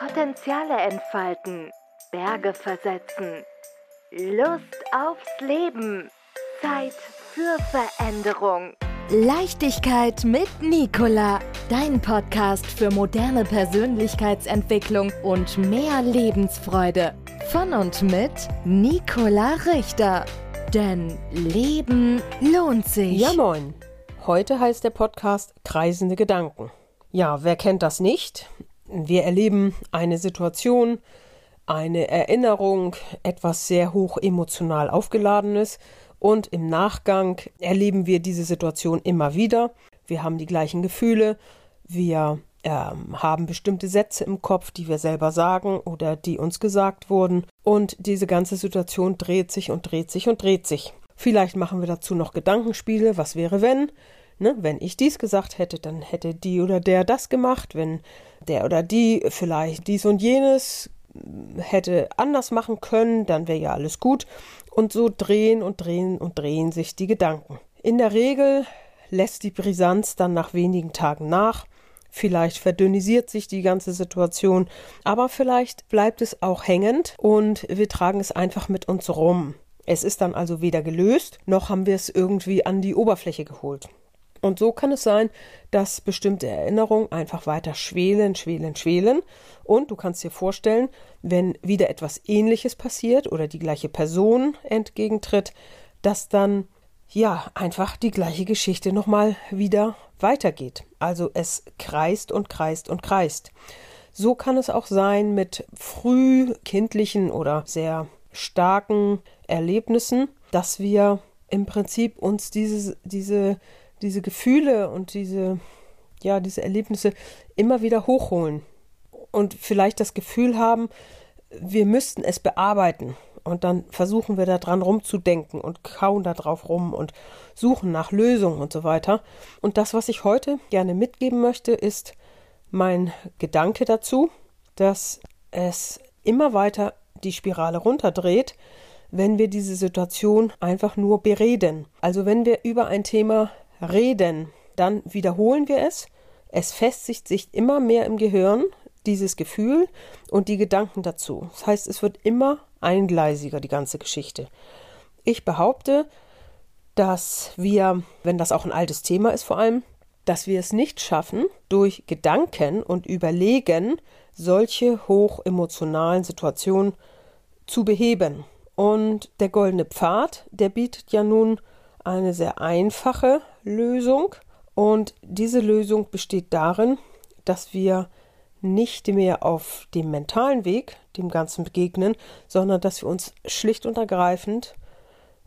Potenziale entfalten, Berge versetzen, Lust aufs Leben, Zeit für Veränderung. Leichtigkeit mit Nicola, dein Podcast für moderne Persönlichkeitsentwicklung und mehr Lebensfreude. Von und mit Nicola Richter. Denn Leben lohnt sich. Ja, moin. Heute heißt der Podcast Kreisende Gedanken. Ja, wer kennt das nicht? Wir erleben eine Situation, eine Erinnerung, etwas sehr hoch emotional aufgeladenes und im Nachgang erleben wir diese Situation immer wieder. Wir haben die gleichen Gefühle, wir ähm, haben bestimmte Sätze im Kopf, die wir selber sagen oder die uns gesagt wurden. Und diese ganze Situation dreht sich und dreht sich und dreht sich. Vielleicht machen wir dazu noch Gedankenspiele. Was wäre, wenn? Ne? Wenn ich dies gesagt hätte, dann hätte die oder der das gemacht. Wenn der oder die vielleicht dies und jenes hätte anders machen können, dann wäre ja alles gut. Und so drehen und drehen und drehen sich die Gedanken. In der Regel lässt die Brisanz dann nach wenigen Tagen nach. Vielleicht verdünnisiert sich die ganze Situation, aber vielleicht bleibt es auch hängend und wir tragen es einfach mit uns rum. Es ist dann also weder gelöst, noch haben wir es irgendwie an die Oberfläche geholt. Und so kann es sein, dass bestimmte Erinnerungen einfach weiter schwelen, schwelen, schwelen. Und du kannst dir vorstellen, wenn wieder etwas Ähnliches passiert oder die gleiche Person entgegentritt, dass dann ja einfach die gleiche Geschichte nochmal wieder weitergeht. Also es kreist und kreist und kreist. So kann es auch sein mit frühkindlichen oder sehr starken Erlebnissen, dass wir im Prinzip uns diese, diese diese Gefühle und diese, ja, diese Erlebnisse immer wieder hochholen und vielleicht das Gefühl haben, wir müssten es bearbeiten. Und dann versuchen wir da dran rumzudenken und kauen da drauf rum und suchen nach Lösungen und so weiter. Und das, was ich heute gerne mitgeben möchte, ist mein Gedanke dazu, dass es immer weiter die Spirale runterdreht, wenn wir diese Situation einfach nur bereden. Also wenn wir über ein Thema reden, dann wiederholen wir es. Es festigt sich immer mehr im Gehirn, dieses Gefühl und die Gedanken dazu. Das heißt, es wird immer eingleisiger, die ganze Geschichte. Ich behaupte, dass wir, wenn das auch ein altes Thema ist vor allem, dass wir es nicht schaffen, durch Gedanken und Überlegen solche hochemotionalen Situationen zu beheben. Und der goldene Pfad, der bietet ja nun eine sehr einfache Lösung. Und diese Lösung besteht darin, dass wir nicht mehr auf dem mentalen Weg dem Ganzen begegnen, sondern dass wir uns schlicht und ergreifend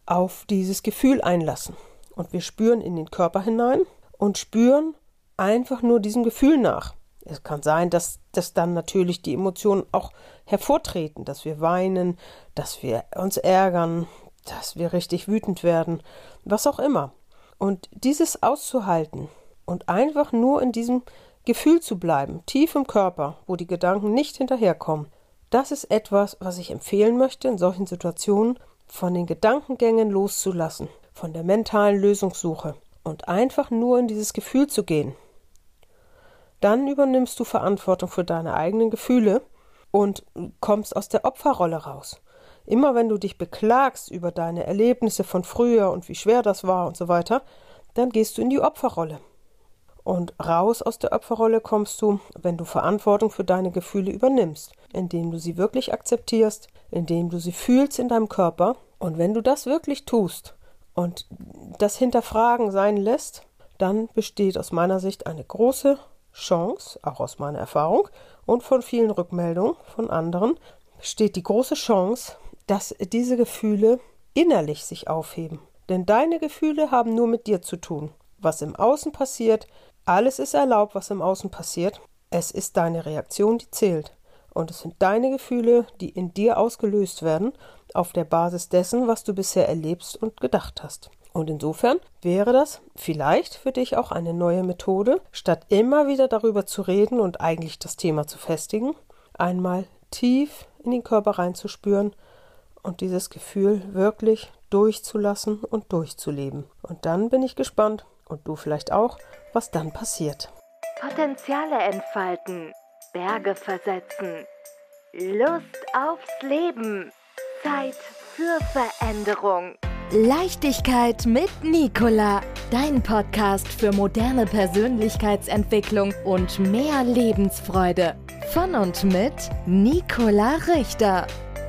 auf dieses Gefühl einlassen. Und wir spüren in den Körper hinein und spüren einfach nur diesem Gefühl nach. Es kann sein, dass, dass dann natürlich die Emotionen auch hervortreten, dass wir weinen, dass wir uns ärgern, dass wir richtig wütend werden, was auch immer. Und dieses auszuhalten und einfach nur in diesem Gefühl zu bleiben, tief im Körper, wo die Gedanken nicht hinterherkommen, das ist etwas, was ich empfehlen möchte, in solchen Situationen von den Gedankengängen loszulassen, von der mentalen Lösungssuche und einfach nur in dieses Gefühl zu gehen. Dann übernimmst du Verantwortung für deine eigenen Gefühle und kommst aus der Opferrolle raus. Immer wenn du dich beklagst über deine Erlebnisse von früher und wie schwer das war und so weiter, dann gehst du in die Opferrolle. Und raus aus der Opferrolle kommst du, wenn du Verantwortung für deine Gefühle übernimmst, indem du sie wirklich akzeptierst, indem du sie fühlst in deinem Körper. Und wenn du das wirklich tust und das Hinterfragen sein lässt, dann besteht aus meiner Sicht eine große Chance, auch aus meiner Erfahrung und von vielen Rückmeldungen von anderen, besteht die große Chance, dass diese Gefühle innerlich sich aufheben. Denn deine Gefühle haben nur mit dir zu tun. Was im Außen passiert, alles ist erlaubt, was im Außen passiert. Es ist deine Reaktion, die zählt. Und es sind deine Gefühle, die in dir ausgelöst werden, auf der Basis dessen, was du bisher erlebst und gedacht hast. Und insofern wäre das vielleicht für dich auch eine neue Methode, statt immer wieder darüber zu reden und eigentlich das Thema zu festigen, einmal tief in den Körper reinzuspüren und dieses Gefühl wirklich durchzulassen und durchzuleben. Und dann bin ich gespannt, und du vielleicht auch, was dann passiert. Potenziale entfalten, Berge versetzen. Lust aufs Leben. Zeit für Veränderung. Leichtigkeit mit Nicola. Dein Podcast für moderne Persönlichkeitsentwicklung und mehr Lebensfreude. Von und mit Nicola Richter.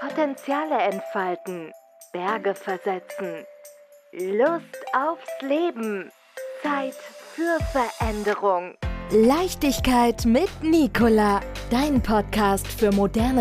Potenziale entfalten, Berge versetzen. Lust aufs Leben. Zeit für Veränderung. Leichtigkeit mit Nicola. Dein Podcast für moderne